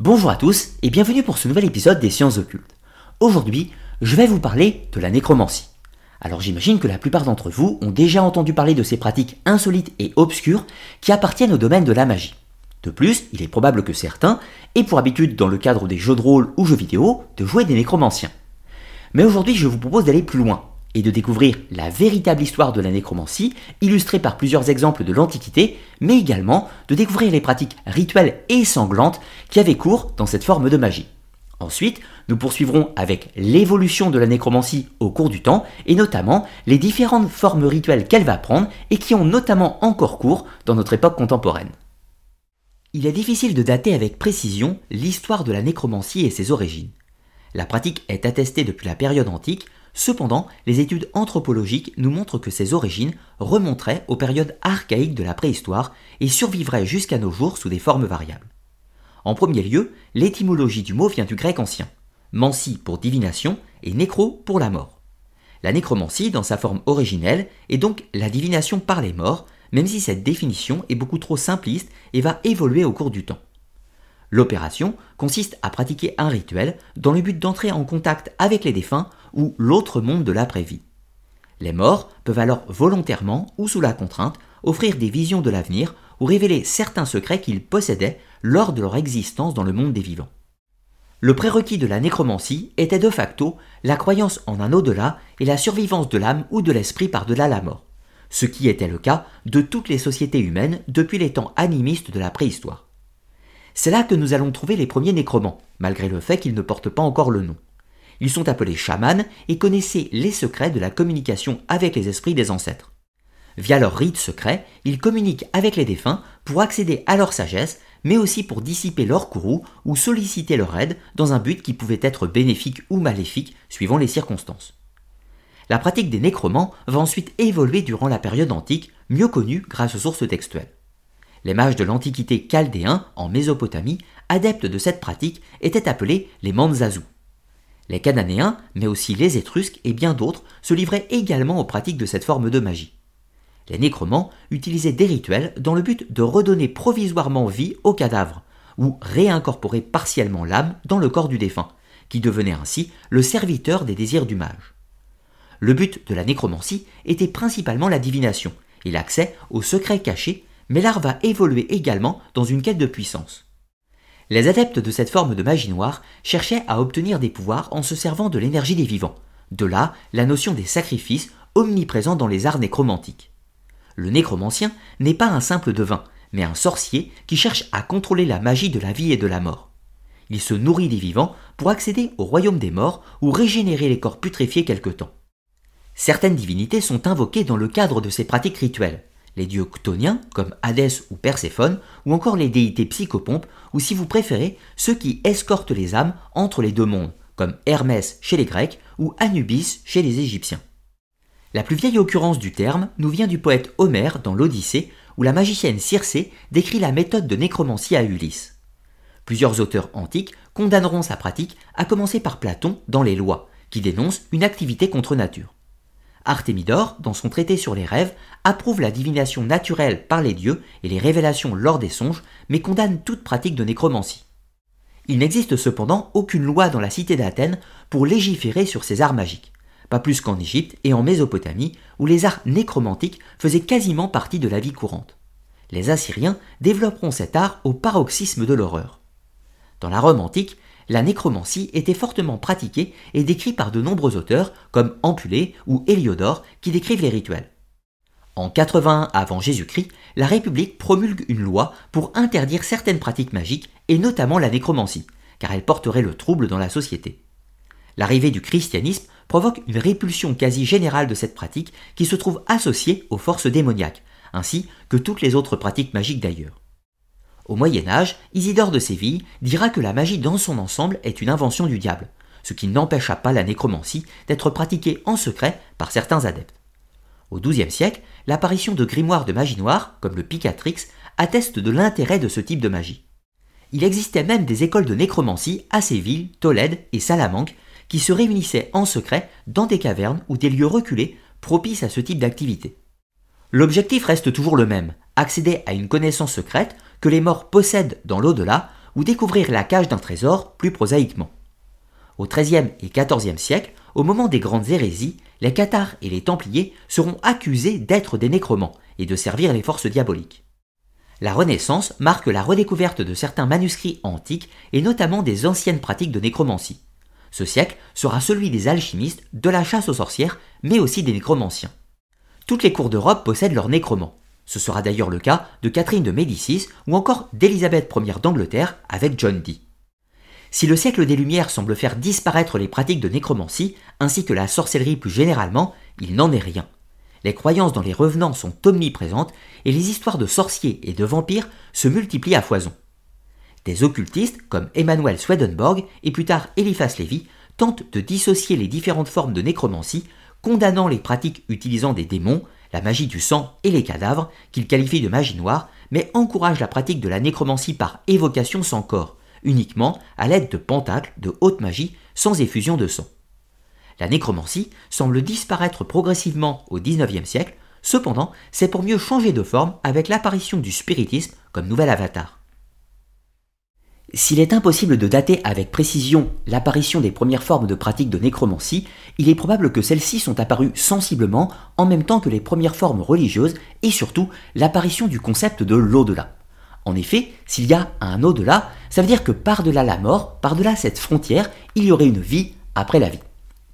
Bonjour à tous et bienvenue pour ce nouvel épisode des sciences occultes. Aujourd'hui, je vais vous parler de la nécromancie. Alors j'imagine que la plupart d'entre vous ont déjà entendu parler de ces pratiques insolites et obscures qui appartiennent au domaine de la magie. De plus, il est probable que certains aient pour habitude dans le cadre des jeux de rôle ou jeux vidéo de jouer des nécromanciens. Mais aujourd'hui je vous propose d'aller plus loin et de découvrir la véritable histoire de la nécromancie, illustrée par plusieurs exemples de l'Antiquité, mais également de découvrir les pratiques rituelles et sanglantes qui avaient cours dans cette forme de magie. Ensuite, nous poursuivrons avec l'évolution de la nécromancie au cours du temps, et notamment les différentes formes rituelles qu'elle va prendre et qui ont notamment encore cours dans notre époque contemporaine. Il est difficile de dater avec précision l'histoire de la nécromancie et ses origines. La pratique est attestée depuis la période antique, Cependant, les études anthropologiques nous montrent que ses origines remonteraient aux périodes archaïques de la préhistoire et survivraient jusqu'à nos jours sous des formes variables. En premier lieu, l'étymologie du mot vient du grec ancien, mancie pour divination et nécro pour la mort. La nécromancie, dans sa forme originelle, est donc la divination par les morts, même si cette définition est beaucoup trop simpliste et va évoluer au cours du temps. L'opération consiste à pratiquer un rituel dans le but d'entrer en contact avec les défunts ou l'autre monde de l'après-vie. Les morts peuvent alors volontairement ou sous la contrainte offrir des visions de l'avenir ou révéler certains secrets qu'ils possédaient lors de leur existence dans le monde des vivants. Le prérequis de la nécromancie était de facto la croyance en un au-delà et la survivance de l'âme ou de l'esprit par-delà la mort, ce qui était le cas de toutes les sociétés humaines depuis les temps animistes de la préhistoire. C'est là que nous allons trouver les premiers nécromants, malgré le fait qu'ils ne portent pas encore le nom. Ils sont appelés chamans et connaissaient les secrets de la communication avec les esprits des ancêtres. Via leurs rites secrets, ils communiquent avec les défunts pour accéder à leur sagesse, mais aussi pour dissiper leur courroux ou solliciter leur aide dans un but qui pouvait être bénéfique ou maléfique suivant les circonstances. La pratique des nécromants va ensuite évoluer durant la période antique, mieux connue grâce aux sources textuelles. Les mages de l'Antiquité chaldéen, en Mésopotamie, adeptes de cette pratique, étaient appelés les Manzazu. Les Cananéens, mais aussi les Étrusques et bien d'autres se livraient également aux pratiques de cette forme de magie. Les nécromants utilisaient des rituels dans le but de redonner provisoirement vie au cadavre, ou réincorporer partiellement l'âme dans le corps du défunt, qui devenait ainsi le serviteur des désirs du mage. Le but de la nécromancie était principalement la divination et l'accès aux secrets cachés, mais l'art va évoluer également dans une quête de puissance. Les adeptes de cette forme de magie noire cherchaient à obtenir des pouvoirs en se servant de l'énergie des vivants. De là, la notion des sacrifices omniprésents dans les arts nécromantiques. Le nécromancien n'est pas un simple devin, mais un sorcier qui cherche à contrôler la magie de la vie et de la mort. Il se nourrit des vivants pour accéder au royaume des morts ou régénérer les corps putréfiés quelque temps. Certaines divinités sont invoquées dans le cadre de ces pratiques rituelles les dieux ctoniens comme Hadès ou Perséphone, ou encore les déités psychopompes, ou si vous préférez, ceux qui escortent les âmes entre les deux mondes, comme Hermès chez les Grecs ou Anubis chez les Égyptiens. La plus vieille occurrence du terme nous vient du poète Homère dans l'Odyssée, où la magicienne Circé décrit la méthode de nécromancie à Ulysse. Plusieurs auteurs antiques condamneront sa pratique, à commencer par Platon dans les Lois, qui dénonce une activité contre nature. Artémidore, dans son traité sur les rêves, approuve la divination naturelle par les dieux et les révélations lors des songes, mais condamne toute pratique de nécromancie. Il n'existe cependant aucune loi dans la cité d'Athènes pour légiférer sur ces arts magiques, pas plus qu'en Égypte et en Mésopotamie, où les arts nécromantiques faisaient quasiment partie de la vie courante. Les Assyriens développeront cet art au paroxysme de l'horreur. Dans la Rome antique, la nécromancie était fortement pratiquée et décrite par de nombreux auteurs comme Ampulée ou Héliodore qui décrivent les rituels. En 81 avant Jésus-Christ, la République promulgue une loi pour interdire certaines pratiques magiques et notamment la nécromancie, car elle porterait le trouble dans la société. L'arrivée du christianisme provoque une répulsion quasi générale de cette pratique qui se trouve associée aux forces démoniaques, ainsi que toutes les autres pratiques magiques d'ailleurs. Au Moyen Âge, Isidore de Séville dira que la magie dans son ensemble est une invention du diable, ce qui n'empêcha pas la nécromancie d'être pratiquée en secret par certains adeptes. Au XIIe siècle, l'apparition de grimoires de magie noire, comme le Picatrix, atteste de l'intérêt de ce type de magie. Il existait même des écoles de nécromancie à Séville, Tolède et Salamanque qui se réunissaient en secret dans des cavernes ou des lieux reculés propices à ce type d'activité. L'objectif reste toujours le même, accéder à une connaissance secrète que les morts possèdent dans l'au-delà ou découvrir la cage d'un trésor plus prosaïquement. Au XIIIe et XIVe siècle, au moment des grandes hérésies, les cathares et les templiers seront accusés d'être des nécromants et de servir les forces diaboliques. La Renaissance marque la redécouverte de certains manuscrits antiques et notamment des anciennes pratiques de nécromancie. Ce siècle sera celui des alchimistes, de la chasse aux sorcières, mais aussi des nécromanciens. Toutes les cours d'Europe possèdent leurs nécromants. Ce sera d'ailleurs le cas de Catherine de Médicis ou encore d'Élisabeth Ier d'Angleterre avec John Dee. Si le siècle des Lumières semble faire disparaître les pratiques de nécromancie, ainsi que la sorcellerie plus généralement, il n'en est rien. Les croyances dans les revenants sont omniprésentes et les histoires de sorciers et de vampires se multiplient à foison. Des occultistes comme Emmanuel Swedenborg et plus tard Eliphas Lévy tentent de dissocier les différentes formes de nécromancie, condamnant les pratiques utilisant des démons, la magie du sang et les cadavres, qu'ils qualifient de magie noire, mais encouragent la pratique de la nécromancie par évocation sans corps, uniquement à l'aide de pentacles de haute magie sans effusion de sang. La nécromancie semble disparaître progressivement au XIXe siècle, cependant c'est pour mieux changer de forme avec l'apparition du spiritisme comme nouvel avatar. S'il est impossible de dater avec précision l'apparition des premières formes de pratiques de nécromancie, il est probable que celles-ci sont apparues sensiblement en même temps que les premières formes religieuses et surtout l'apparition du concept de l'au-delà. En effet, s'il y a un au-delà, ça veut dire que par-delà la mort, par-delà cette frontière, il y aurait une vie après la vie.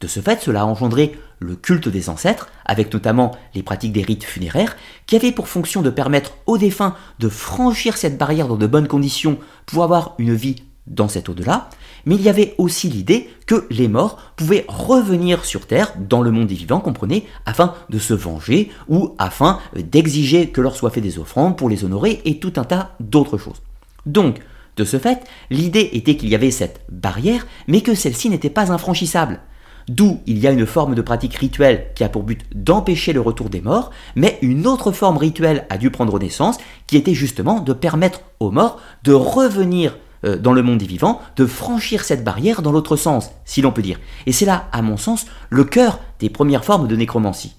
De ce fait, cela a engendré le culte des ancêtres, avec notamment les pratiques des rites funéraires, qui avaient pour fonction de permettre aux défunts de franchir cette barrière dans de bonnes conditions pour avoir une vie dans cet au-delà, mais il y avait aussi l'idée que les morts pouvaient revenir sur Terre, dans le monde des vivants, comprenez, afin de se venger ou afin d'exiger que leur soient fait des offrandes pour les honorer et tout un tas d'autres choses. Donc, de ce fait, l'idée était qu'il y avait cette barrière, mais que celle-ci n'était pas infranchissable. D'où il y a une forme de pratique rituelle qui a pour but d'empêcher le retour des morts, mais une autre forme rituelle a dû prendre naissance, qui était justement de permettre aux morts de revenir euh, dans le monde des vivants, de franchir cette barrière dans l'autre sens, si l'on peut dire. Et c'est là, à mon sens, le cœur des premières formes de nécromancie.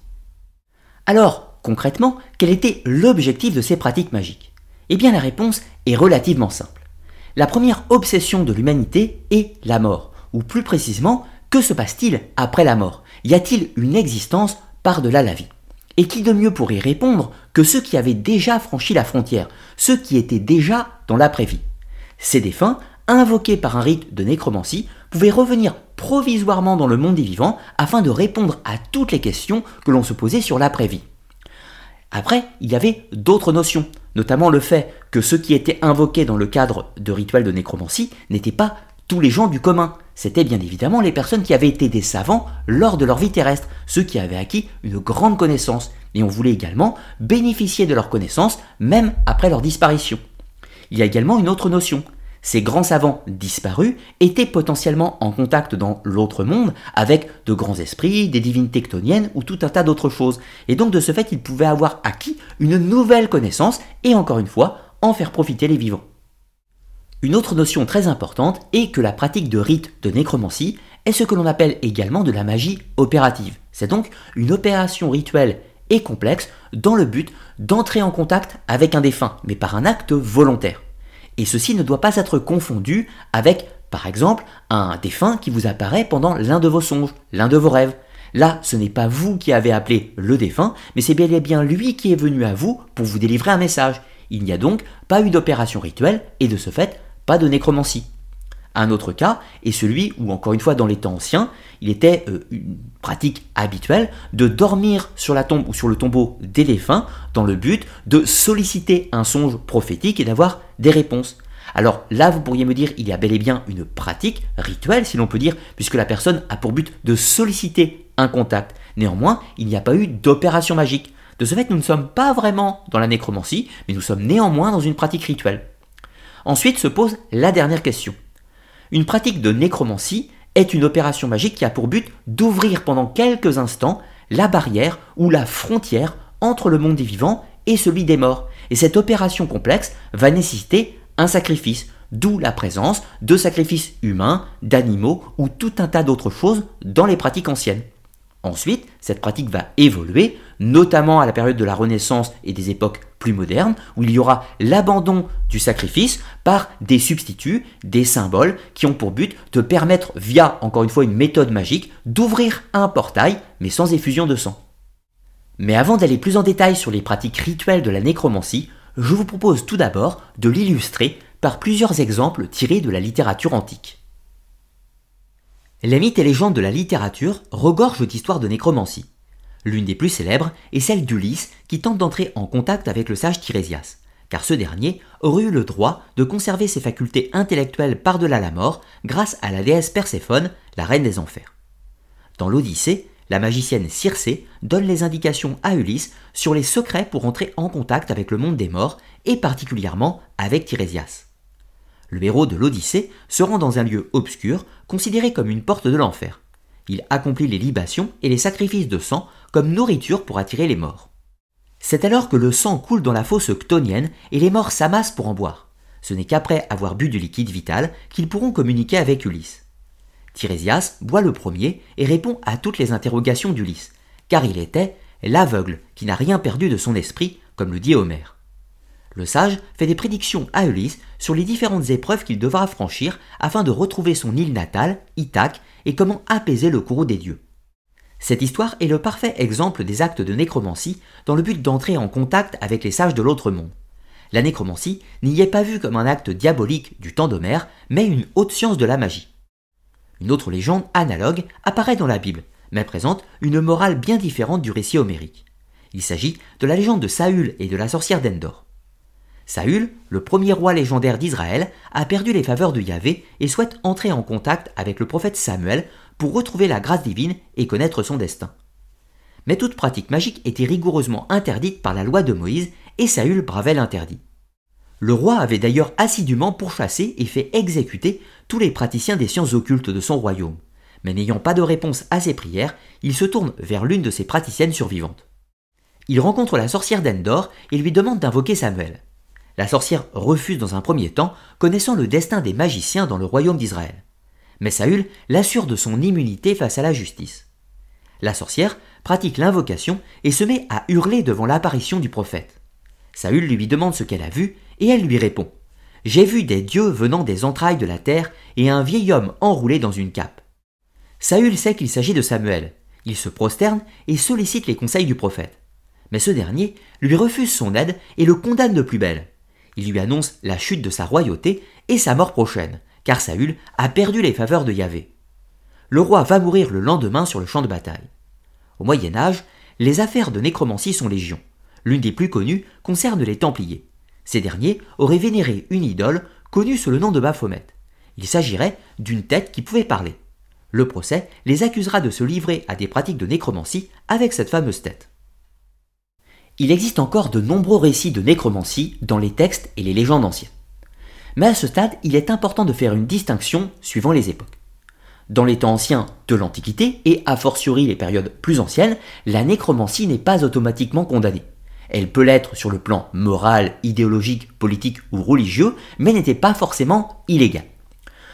Alors, concrètement, quel était l'objectif de ces pratiques magiques? Eh bien la réponse est relativement simple. La première obsession de l'humanité est la mort, ou plus précisément que se passe-t-il après la mort? Y a-t-il une existence par-delà la vie? Et qui de mieux pour y répondre que ceux qui avaient déjà franchi la frontière, ceux qui étaient déjà dans l'après-vie? Ces défunts, invoqués par un rite de nécromancie, pouvaient revenir provisoirement dans le monde des vivants afin de répondre à toutes les questions que l'on se posait sur l'après-vie. Après, il y avait d'autres notions, notamment le fait que ceux qui étaient invoqués dans le cadre de rituels de nécromancie n'étaient pas tous les gens du commun, c'était bien évidemment les personnes qui avaient été des savants lors de leur vie terrestre, ceux qui avaient acquis une grande connaissance, et on voulait également bénéficier de leur connaissance même après leur disparition. Il y a également une autre notion. Ces grands savants disparus étaient potentiellement en contact dans l'autre monde avec de grands esprits, des divinités tectoniennes ou tout un tas d'autres choses. Et donc de ce fait, ils pouvaient avoir acquis une nouvelle connaissance et encore une fois, en faire profiter les vivants. Une autre notion très importante est que la pratique de rites de nécromancie est ce que l'on appelle également de la magie opérative. C'est donc une opération rituelle et complexe dans le but d'entrer en contact avec un défunt, mais par un acte volontaire. Et ceci ne doit pas être confondu avec, par exemple, un défunt qui vous apparaît pendant l'un de vos songes, l'un de vos rêves. Là, ce n'est pas vous qui avez appelé le défunt, mais c'est bel et bien lui qui est venu à vous pour vous délivrer un message. Il n'y a donc pas eu d'opération rituelle, et de ce fait, pas de nécromancie. Un autre cas est celui où, encore une fois, dans les temps anciens, il était euh, une pratique habituelle de dormir sur la tombe ou sur le tombeau des défunts dans le but de solliciter un songe prophétique et d'avoir des réponses. Alors là, vous pourriez me dire, il y a bel et bien une pratique rituelle, si l'on peut dire, puisque la personne a pour but de solliciter un contact. Néanmoins, il n'y a pas eu d'opération magique. De ce fait, nous ne sommes pas vraiment dans la nécromancie, mais nous sommes néanmoins dans une pratique rituelle. Ensuite se pose la dernière question. Une pratique de nécromancie est une opération magique qui a pour but d'ouvrir pendant quelques instants la barrière ou la frontière entre le monde des vivants et celui des morts. Et cette opération complexe va nécessiter un sacrifice, d'où la présence de sacrifices humains, d'animaux ou tout un tas d'autres choses dans les pratiques anciennes. Ensuite, cette pratique va évoluer, notamment à la période de la Renaissance et des époques plus modernes, où il y aura l'abandon du sacrifice par des substituts, des symboles, qui ont pour but de permettre, via encore une fois une méthode magique, d'ouvrir un portail, mais sans effusion de sang. Mais avant d'aller plus en détail sur les pratiques rituelles de la nécromancie, je vous propose tout d'abord de l'illustrer par plusieurs exemples tirés de la littérature antique. Les mythes et légendes de la littérature regorgent d'histoires de nécromancie. L'une des plus célèbres est celle d'Ulysse qui tente d'entrer en contact avec le sage Tirésias, car ce dernier aurait eu le droit de conserver ses facultés intellectuelles par-delà la mort grâce à la déesse Perséphone, la reine des enfers. Dans l'Odyssée, la magicienne Circé donne les indications à Ulysse sur les secrets pour entrer en contact avec le monde des morts et particulièrement avec Tirésias. Le héros de l'Odyssée se rend dans un lieu obscur, considéré comme une porte de l'enfer. Il accomplit les libations et les sacrifices de sang comme nourriture pour attirer les morts. C'est alors que le sang coule dans la fosse ctonienne et les morts s'amassent pour en boire. Ce n'est qu'après avoir bu du liquide vital qu'ils pourront communiquer avec Ulysse. Tirésias boit le premier et répond à toutes les interrogations d'Ulysse, car il était l'aveugle qui n'a rien perdu de son esprit, comme le dit Homère. Le sage fait des prédictions à Ulysse sur les différentes épreuves qu'il devra franchir afin de retrouver son île natale, Ithaque, et comment apaiser le courroux des dieux. Cette histoire est le parfait exemple des actes de nécromancie dans le but d'entrer en contact avec les sages de l'autre monde. La nécromancie n'y est pas vue comme un acte diabolique du temps d'Homère, mais une haute science de la magie. Une autre légende analogue apparaît dans la Bible, mais présente une morale bien différente du récit homérique. Il s'agit de la légende de Saül et de la sorcière d'Endor. Saül, le premier roi légendaire d'Israël, a perdu les faveurs de Yahvé et souhaite entrer en contact avec le prophète Samuel pour retrouver la grâce divine et connaître son destin. Mais toute pratique magique était rigoureusement interdite par la loi de Moïse et Saül bravait l'interdit. Le roi avait d'ailleurs assidûment pourchassé et fait exécuter tous les praticiens des sciences occultes de son royaume. Mais n'ayant pas de réponse à ses prières, il se tourne vers l'une de ses praticiennes survivantes. Il rencontre la sorcière d'Endor et lui demande d'invoquer Samuel. La sorcière refuse dans un premier temps, connaissant le destin des magiciens dans le royaume d'Israël. Mais Saül l'assure de son immunité face à la justice. La sorcière pratique l'invocation et se met à hurler devant l'apparition du prophète. Saül lui demande ce qu'elle a vu et elle lui répond J'ai vu des dieux venant des entrailles de la terre et un vieil homme enroulé dans une cape. Saül sait qu'il s'agit de Samuel. Il se prosterne et sollicite les conseils du prophète. Mais ce dernier lui refuse son aide et le condamne de plus belle. Il lui annonce la chute de sa royauté et sa mort prochaine, car Saül a perdu les faveurs de Yahvé. Le roi va mourir le lendemain sur le champ de bataille. Au Moyen Âge, les affaires de nécromancie sont légion. L'une des plus connues concerne les Templiers. Ces derniers auraient vénéré une idole connue sous le nom de Baphomet. Il s'agirait d'une tête qui pouvait parler. Le procès les accusera de se livrer à des pratiques de nécromancie avec cette fameuse tête. Il existe encore de nombreux récits de nécromancie dans les textes et les légendes anciennes. Mais à ce stade, il est important de faire une distinction suivant les époques. Dans les temps anciens de l'Antiquité, et a fortiori les périodes plus anciennes, la nécromancie n'est pas automatiquement condamnée. Elle peut l'être sur le plan moral, idéologique, politique ou religieux, mais n'était pas forcément illégale.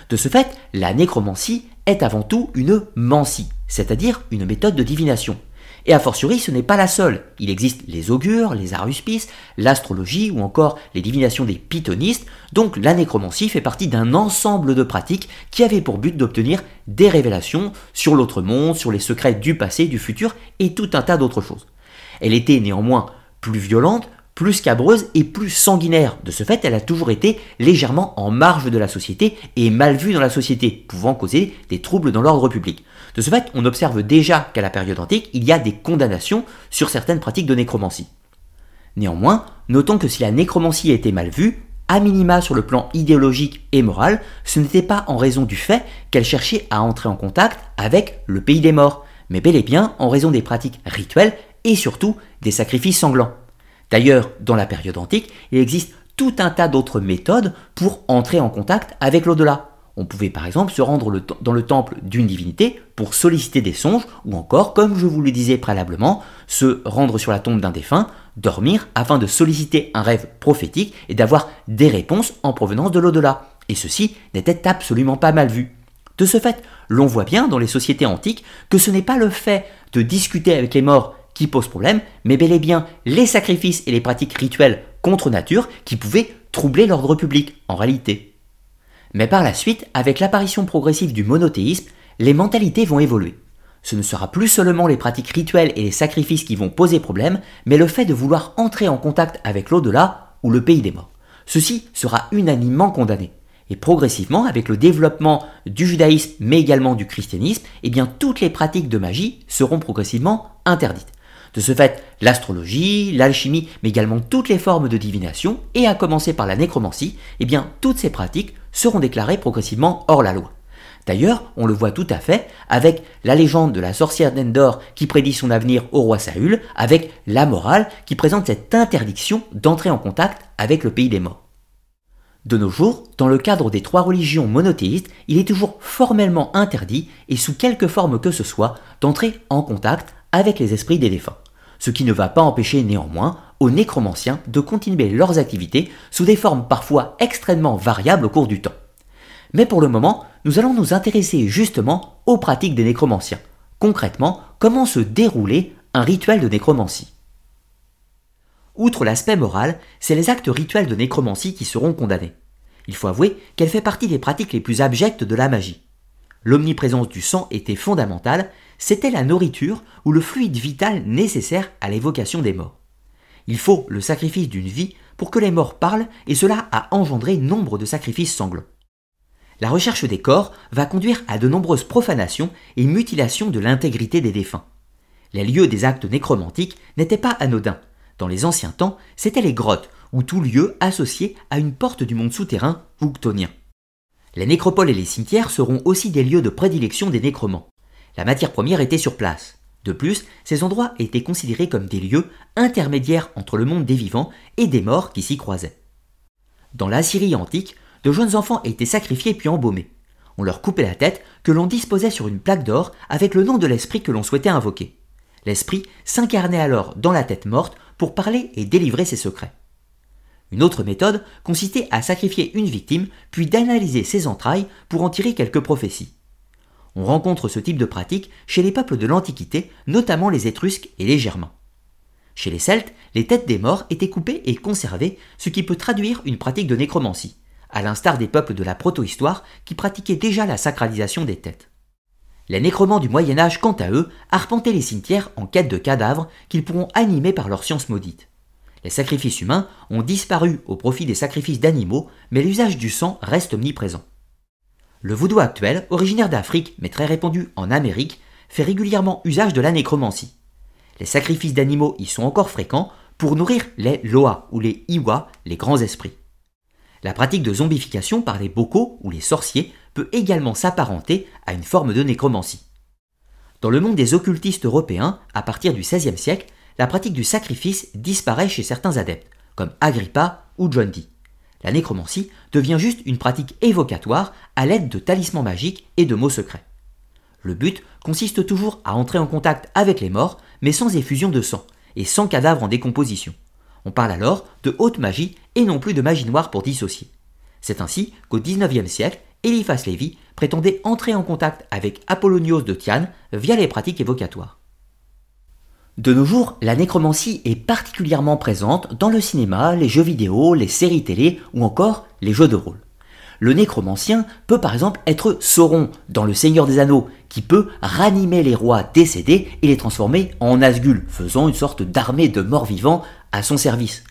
De ce fait, la nécromancie est avant tout une mancie, c'est-à-dire une méthode de divination, et a fortiori, ce n'est pas la seule. Il existe les augures, les aruspices, l'astrologie ou encore les divinations des pythonistes, donc la nécromancie fait partie d'un ensemble de pratiques qui avaient pour but d'obtenir des révélations sur l'autre monde, sur les secrets du passé, du futur et tout un tas d'autres choses. Elle était néanmoins plus violente, plus scabreuse et plus sanguinaire. De ce fait, elle a toujours été légèrement en marge de la société et mal vue dans la société, pouvant causer des troubles dans l'ordre public. De ce fait, on observe déjà qu'à la période antique, il y a des condamnations sur certaines pratiques de nécromancie. Néanmoins, notons que si la nécromancie était mal vue, à minima sur le plan idéologique et moral, ce n'était pas en raison du fait qu'elle cherchait à entrer en contact avec le pays des morts, mais bel et bien en raison des pratiques rituelles et surtout des sacrifices sanglants. D'ailleurs, dans la période antique, il existe tout un tas d'autres méthodes pour entrer en contact avec l'au-delà. On pouvait par exemple se rendre dans le temple d'une divinité pour solliciter des songes, ou encore, comme je vous le disais préalablement, se rendre sur la tombe d'un défunt, dormir afin de solliciter un rêve prophétique et d'avoir des réponses en provenance de l'au-delà. Et ceci n'était absolument pas mal vu. De ce fait, l'on voit bien dans les sociétés antiques que ce n'est pas le fait de discuter avec les morts qui pose problème, mais bel et bien les sacrifices et les pratiques rituelles contre nature qui pouvaient troubler l'ordre public en réalité. Mais par la suite, avec l'apparition progressive du monothéisme, les mentalités vont évoluer. Ce ne sera plus seulement les pratiques rituelles et les sacrifices qui vont poser problème, mais le fait de vouloir entrer en contact avec l'au-delà ou le pays des morts. Ceci sera unanimement condamné. Et progressivement, avec le développement du judaïsme, mais également du christianisme, eh bien, toutes les pratiques de magie seront progressivement interdites. De ce fait, l'astrologie, l'alchimie, mais également toutes les formes de divination, et à commencer par la nécromancie, eh bien, toutes ces pratiques seront déclarées progressivement hors la loi. D'ailleurs, on le voit tout à fait avec la légende de la sorcière d'Endor qui prédit son avenir au roi Saül, avec la morale qui présente cette interdiction d'entrer en contact avec le pays des morts. De nos jours, dans le cadre des trois religions monothéistes, il est toujours formellement interdit, et sous quelque forme que ce soit, d'entrer en contact avec les esprits des défunts. Ce qui ne va pas empêcher néanmoins aux nécromanciens de continuer leurs activités sous des formes parfois extrêmement variables au cours du temps. Mais pour le moment, nous allons nous intéresser justement aux pratiques des nécromanciens. Concrètement, comment se déroulait un rituel de nécromancie? Outre l'aspect moral, c'est les actes rituels de nécromancie qui seront condamnés. Il faut avouer qu'elle fait partie des pratiques les plus abjectes de la magie. L'omniprésence du sang était fondamentale, c'était la nourriture ou le fluide vital nécessaire à l'évocation des morts. Il faut le sacrifice d'une vie pour que les morts parlent et cela a engendré nombre de sacrifices sanglants. La recherche des corps va conduire à de nombreuses profanations et mutilations de l'intégrité des défunts. Les lieux des actes nécromantiques n'étaient pas anodins. Dans les anciens temps, c'étaient les grottes, ou tout lieu associé à une porte du monde souterrain ou. Les nécropoles et les cimetières seront aussi des lieux de prédilection des nécromants. La matière première était sur place. De plus, ces endroits étaient considérés comme des lieux intermédiaires entre le monde des vivants et des morts qui s'y croisaient. Dans l'Assyrie antique, de jeunes enfants étaient sacrifiés puis embaumés. On leur coupait la tête que l'on disposait sur une plaque d'or avec le nom de l'esprit que l'on souhaitait invoquer. L'esprit s'incarnait alors dans la tête morte pour parler et délivrer ses secrets. Une autre méthode consistait à sacrifier une victime puis d'analyser ses entrailles pour en tirer quelques prophéties. On rencontre ce type de pratique chez les peuples de l'Antiquité, notamment les Étrusques et les Germains. Chez les Celtes, les têtes des morts étaient coupées et conservées, ce qui peut traduire une pratique de nécromancie, à l'instar des peuples de la protohistoire qui pratiquaient déjà la sacralisation des têtes. Les nécromants du Moyen Âge, quant à eux, arpentaient les cimetières en quête de cadavres qu'ils pourront animer par leur science maudite. Les sacrifices humains ont disparu au profit des sacrifices d'animaux, mais l'usage du sang reste omniprésent. Le vaudou actuel, originaire d'Afrique mais très répandu en Amérique, fait régulièrement usage de la nécromancie. Les sacrifices d'animaux y sont encore fréquents pour nourrir les Loa ou les Iwa, les grands esprits. La pratique de zombification par les bocaux ou les sorciers peut également s'apparenter à une forme de nécromancie. Dans le monde des occultistes européens, à partir du XVIe siècle, la pratique du sacrifice disparaît chez certains adeptes, comme Agrippa ou John Dee. La nécromancie devient juste une pratique évocatoire à l'aide de talismans magiques et de mots secrets. Le but consiste toujours à entrer en contact avec les morts, mais sans effusion de sang, et sans cadavre en décomposition. On parle alors de haute magie et non plus de magie noire pour dissocier. C'est ainsi qu'au XIXe siècle, Eliphas Lévy prétendait entrer en contact avec Apollonios de Tyane via les pratiques évocatoires. De nos jours, la nécromancie est particulièrement présente dans le cinéma, les jeux vidéo, les séries télé ou encore les jeux de rôle. Le nécromancien peut par exemple être Sauron dans Le Seigneur des Anneaux, qui peut ranimer les rois décédés et les transformer en Nazgûl, faisant une sorte d'armée de morts vivants à son service.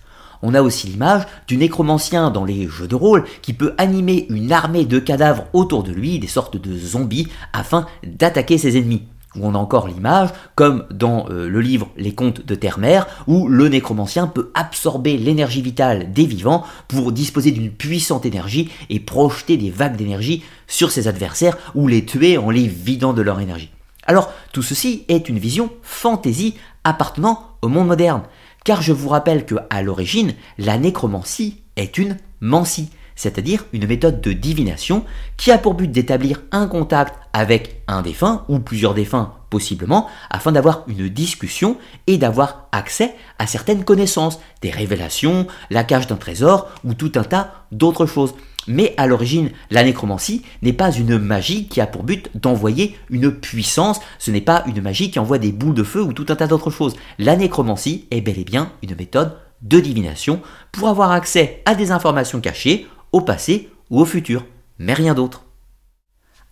On a aussi l'image du nécromancien dans les jeux de rôle qui peut animer une armée de cadavres autour de lui, des sortes de zombies, afin d'attaquer ses ennemis. Ou on a encore l'image, comme dans euh, le livre Les Contes de Terre-Mère, où le nécromancien peut absorber l'énergie vitale des vivants pour disposer d'une puissante énergie et projeter des vagues d'énergie sur ses adversaires ou les tuer en les vidant de leur énergie. Alors, tout ceci est une vision fantaisie appartenant au monde moderne car je vous rappelle que à l'origine, la nécromancie est une mancie, c'est-à-dire une méthode de divination qui a pour but d'établir un contact avec un défunt ou plusieurs défunts possiblement, afin d'avoir une discussion et d'avoir accès à certaines connaissances, des révélations, la cache d'un trésor ou tout un tas d'autres choses. Mais à l'origine, la nécromancie n'est pas une magie qui a pour but d'envoyer une puissance, ce n'est pas une magie qui envoie des boules de feu ou tout un tas d'autres choses. La nécromancie est bel et bien une méthode de divination pour avoir accès à des informations cachées au passé ou au futur, mais rien d'autre.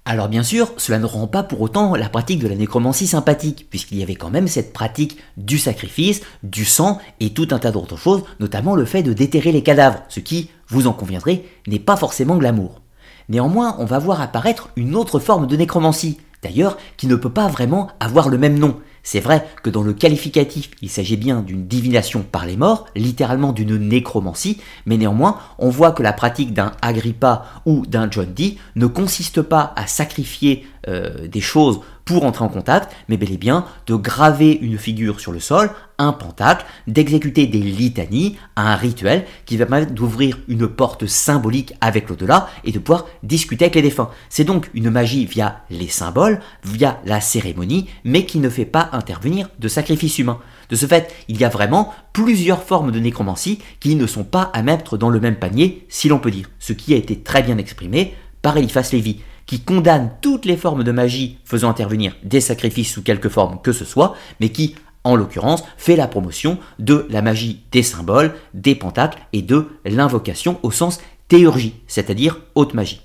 Alors bien sûr, cela ne rend pas pour autant la pratique de la nécromancie sympathique, puisqu'il y avait quand même cette pratique du sacrifice, du sang et tout un tas d'autres choses, notamment le fait de déterrer les cadavres, ce qui, vous en conviendrez, n'est pas forcément glamour. Néanmoins, on va voir apparaître une autre forme de nécromancie, d'ailleurs qui ne peut pas vraiment avoir le même nom, c'est vrai que dans le qualificatif, il s'agit bien d'une divination par les morts, littéralement d'une nécromancie, mais néanmoins, on voit que la pratique d'un Agrippa ou d'un John Dee ne consiste pas à sacrifier euh, des choses pour entrer en contact, mais bel et bien de graver une figure sur le sol, un pentacle, d'exécuter des litanies, un rituel qui va permettre d'ouvrir une porte symbolique avec l'au-delà et de pouvoir discuter avec les défunts. C'est donc une magie via les symboles, via la cérémonie, mais qui ne fait pas intervenir de sacrifice humain. De ce fait, il y a vraiment plusieurs formes de nécromancie qui ne sont pas à mettre dans le même panier, si l'on peut dire, ce qui a été très bien exprimé par Eliphas Lévy qui condamne toutes les formes de magie faisant intervenir des sacrifices sous quelque forme que ce soit, mais qui, en l'occurrence, fait la promotion de la magie des symboles, des pentacles et de l'invocation au sens théurgie, c'est-à-dire haute magie.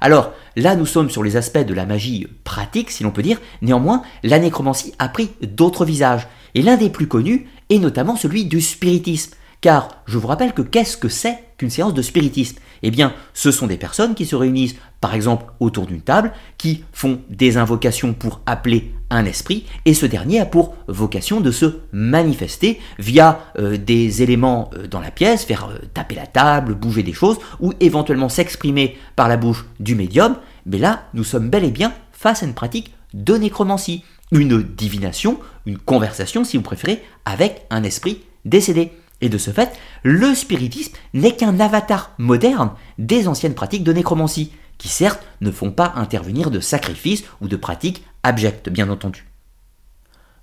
Alors là, nous sommes sur les aspects de la magie pratique, si l'on peut dire. Néanmoins, la nécromancie a pris d'autres visages. Et l'un des plus connus est notamment celui du spiritisme. Car je vous rappelle que qu'est-ce que c'est qu'une séance de spiritisme Eh bien, ce sont des personnes qui se réunissent, par exemple, autour d'une table, qui font des invocations pour appeler un esprit, et ce dernier a pour vocation de se manifester via euh, des éléments euh, dans la pièce, faire euh, taper la table, bouger des choses, ou éventuellement s'exprimer par la bouche du médium. Mais là, nous sommes bel et bien face à une pratique de nécromancie, une divination, une conversation, si vous préférez, avec un esprit décédé. Et de ce fait, le spiritisme n'est qu'un avatar moderne des anciennes pratiques de nécromancie, qui certes ne font pas intervenir de sacrifices ou de pratiques abjectes, bien entendu.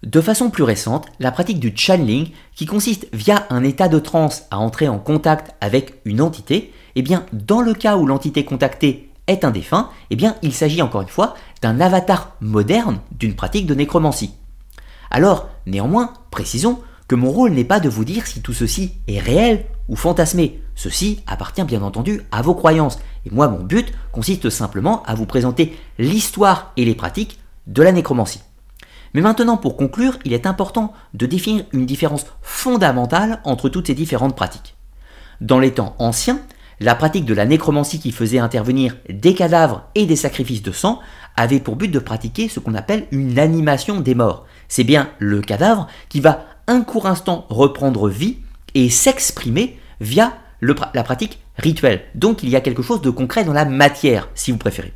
De façon plus récente, la pratique du channeling, qui consiste via un état de transe à entrer en contact avec une entité, eh bien, dans le cas où l'entité contactée est un défunt, eh bien, il s'agit encore une fois d'un avatar moderne d'une pratique de nécromancie. Alors, néanmoins, précisons, que mon rôle n'est pas de vous dire si tout ceci est réel ou fantasmé. Ceci appartient bien entendu à vos croyances. Et moi, mon but consiste simplement à vous présenter l'histoire et les pratiques de la nécromancie. Mais maintenant, pour conclure, il est important de définir une différence fondamentale entre toutes ces différentes pratiques. Dans les temps anciens, la pratique de la nécromancie qui faisait intervenir des cadavres et des sacrifices de sang avait pour but de pratiquer ce qu'on appelle une animation des morts. C'est bien le cadavre qui va un court instant reprendre vie et s'exprimer via la pratique rituelle. Donc il y a quelque chose de concret dans la matière, si vous préférez.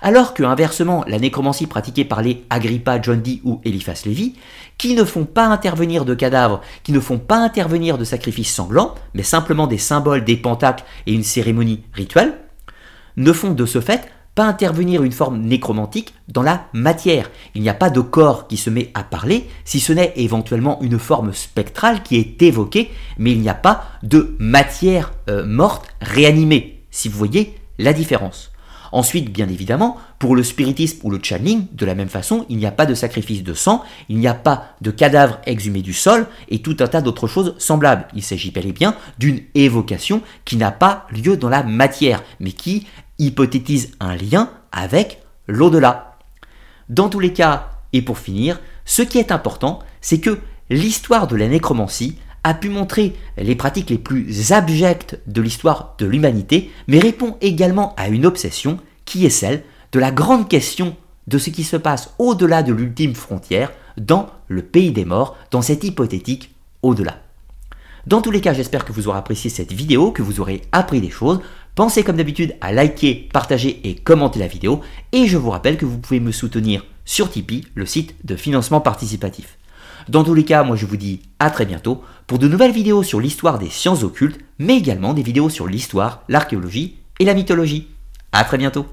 Alors que inversement, la nécromancie pratiquée par les Agrippa, John Dee ou Eliphas Lévy, qui ne font pas intervenir de cadavres, qui ne font pas intervenir de sacrifices sanglants, mais simplement des symboles, des pentacles et une cérémonie rituelle, ne font de ce fait intervenir une forme nécromantique dans la matière. Il n'y a pas de corps qui se met à parler, si ce n'est éventuellement une forme spectrale qui est évoquée, mais il n'y a pas de matière euh, morte réanimée, si vous voyez la différence. Ensuite, bien évidemment, pour le spiritisme ou le channeling, de la même façon, il n'y a pas de sacrifice de sang, il n'y a pas de cadavre exhumé du sol et tout un tas d'autres choses semblables. Il s'agit bel et bien d'une évocation qui n'a pas lieu dans la matière, mais qui hypothétise un lien avec l'au-delà. Dans tous les cas, et pour finir, ce qui est important, c'est que l'histoire de la nécromancie a pu montrer les pratiques les plus abjectes de l'histoire de l'humanité, mais répond également à une obsession qui est celle de la grande question de ce qui se passe au-delà de l'ultime frontière, dans le pays des morts, dans cet hypothétique au-delà. Dans tous les cas, j'espère que vous aurez apprécié cette vidéo, que vous aurez appris des choses. Pensez comme d'habitude à liker, partager et commenter la vidéo. Et je vous rappelle que vous pouvez me soutenir sur Tipeee, le site de financement participatif. Dans tous les cas, moi je vous dis à très bientôt pour de nouvelles vidéos sur l'histoire des sciences occultes, mais également des vidéos sur l'histoire, l'archéologie et la mythologie. À très bientôt